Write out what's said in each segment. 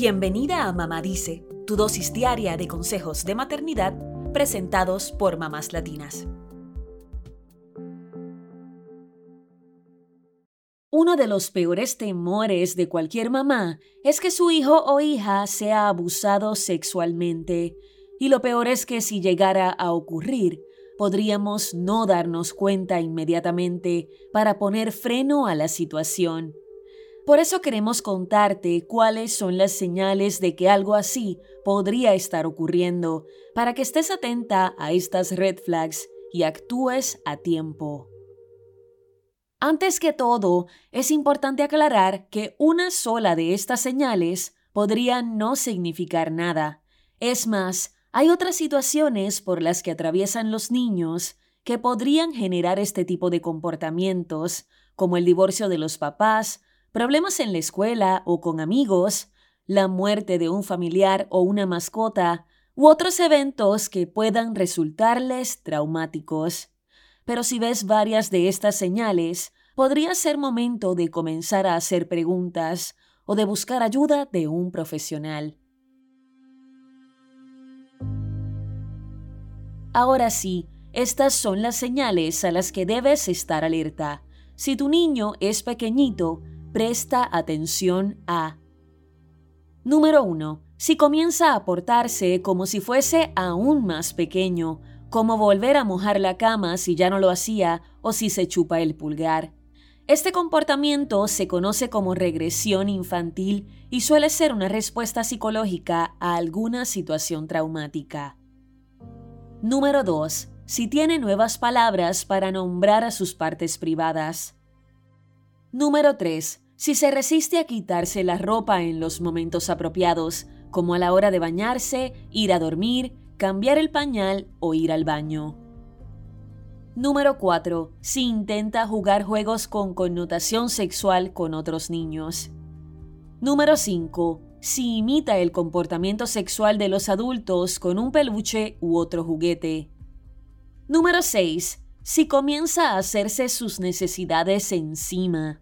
Bienvenida a Mamá Dice, tu dosis diaria de consejos de maternidad presentados por mamás latinas. Uno de los peores temores de cualquier mamá es que su hijo o hija sea abusado sexualmente. Y lo peor es que si llegara a ocurrir, podríamos no darnos cuenta inmediatamente para poner freno a la situación. Por eso queremos contarte cuáles son las señales de que algo así podría estar ocurriendo, para que estés atenta a estas red flags y actúes a tiempo. Antes que todo, es importante aclarar que una sola de estas señales podría no significar nada. Es más, hay otras situaciones por las que atraviesan los niños que podrían generar este tipo de comportamientos, como el divorcio de los papás, problemas en la escuela o con amigos, la muerte de un familiar o una mascota, u otros eventos que puedan resultarles traumáticos. Pero si ves varias de estas señales, podría ser momento de comenzar a hacer preguntas o de buscar ayuda de un profesional. Ahora sí, estas son las señales a las que debes estar alerta. Si tu niño es pequeñito, presta atención a. Número 1. Si comienza a portarse como si fuese aún más pequeño, como volver a mojar la cama si ya no lo hacía o si se chupa el pulgar. Este comportamiento se conoce como regresión infantil y suele ser una respuesta psicológica a alguna situación traumática. Número 2. Si tiene nuevas palabras para nombrar a sus partes privadas. Número 3. Si se resiste a quitarse la ropa en los momentos apropiados, como a la hora de bañarse, ir a dormir, cambiar el pañal o ir al baño. Número 4. Si intenta jugar juegos con connotación sexual con otros niños. Número 5. Si imita el comportamiento sexual de los adultos con un peluche u otro juguete. Número 6 si comienza a hacerse sus necesidades encima.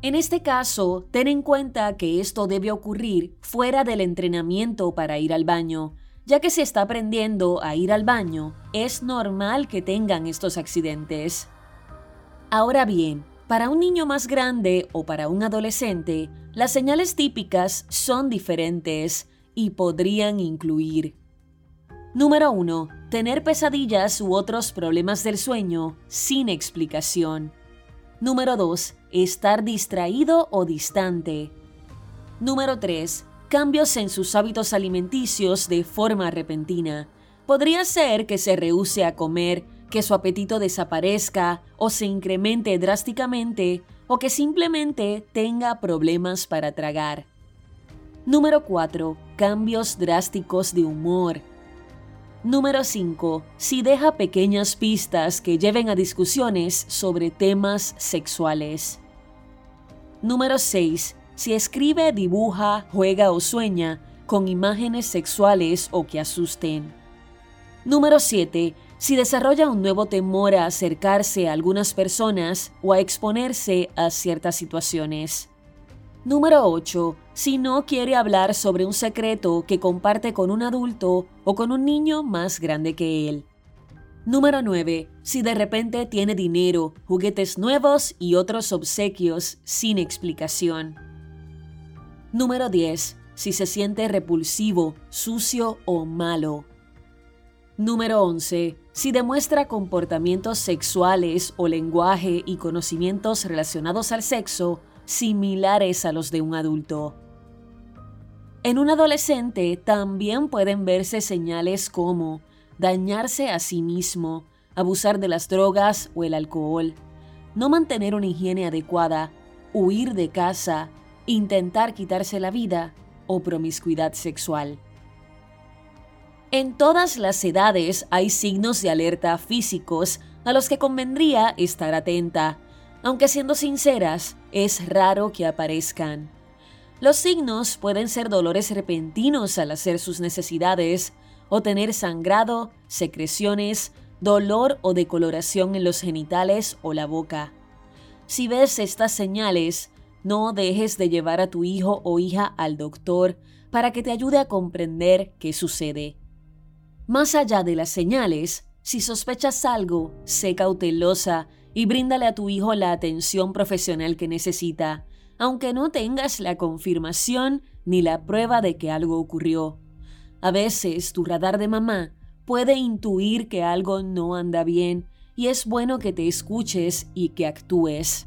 En este caso, ten en cuenta que esto debe ocurrir fuera del entrenamiento para ir al baño, ya que si está aprendiendo a ir al baño, es normal que tengan estos accidentes. Ahora bien, para un niño más grande o para un adolescente, las señales típicas son diferentes y podrían incluir Número 1. Tener pesadillas u otros problemas del sueño sin explicación. Número 2. Estar distraído o distante. Número 3. Cambios en sus hábitos alimenticios de forma repentina. Podría ser que se rehúse a comer, que su apetito desaparezca o se incremente drásticamente o que simplemente tenga problemas para tragar. Número 4. Cambios drásticos de humor Número 5. Si deja pequeñas pistas que lleven a discusiones sobre temas sexuales. Número 6. Si escribe, dibuja, juega o sueña con imágenes sexuales o que asusten. Número 7. Si desarrolla un nuevo temor a acercarse a algunas personas o a exponerse a ciertas situaciones. Número 8. Si no quiere hablar sobre un secreto que comparte con un adulto o con un niño más grande que él. Número 9. Si de repente tiene dinero, juguetes nuevos y otros obsequios sin explicación. Número 10. Si se siente repulsivo, sucio o malo. Número 11. Si demuestra comportamientos sexuales o lenguaje y conocimientos relacionados al sexo similares a los de un adulto. En un adolescente también pueden verse señales como dañarse a sí mismo, abusar de las drogas o el alcohol, no mantener una higiene adecuada, huir de casa, intentar quitarse la vida o promiscuidad sexual. En todas las edades hay signos de alerta físicos a los que convendría estar atenta, aunque siendo sinceras, es raro que aparezcan. Los signos pueden ser dolores repentinos al hacer sus necesidades, o tener sangrado, secreciones, dolor o decoloración en los genitales o la boca. Si ves estas señales, No dejes de llevar a tu hijo o hija al doctor para que te ayude a comprender qué sucede. Más allá de las señales, si sospechas algo, sé cautelosa y bríndale a tu hijo la atención profesional que necesita, aunque no tengas la confirmación ni la prueba de que algo ocurrió. A veces tu radar de mamá puede intuir que algo no anda bien y es bueno que te escuches y que actúes.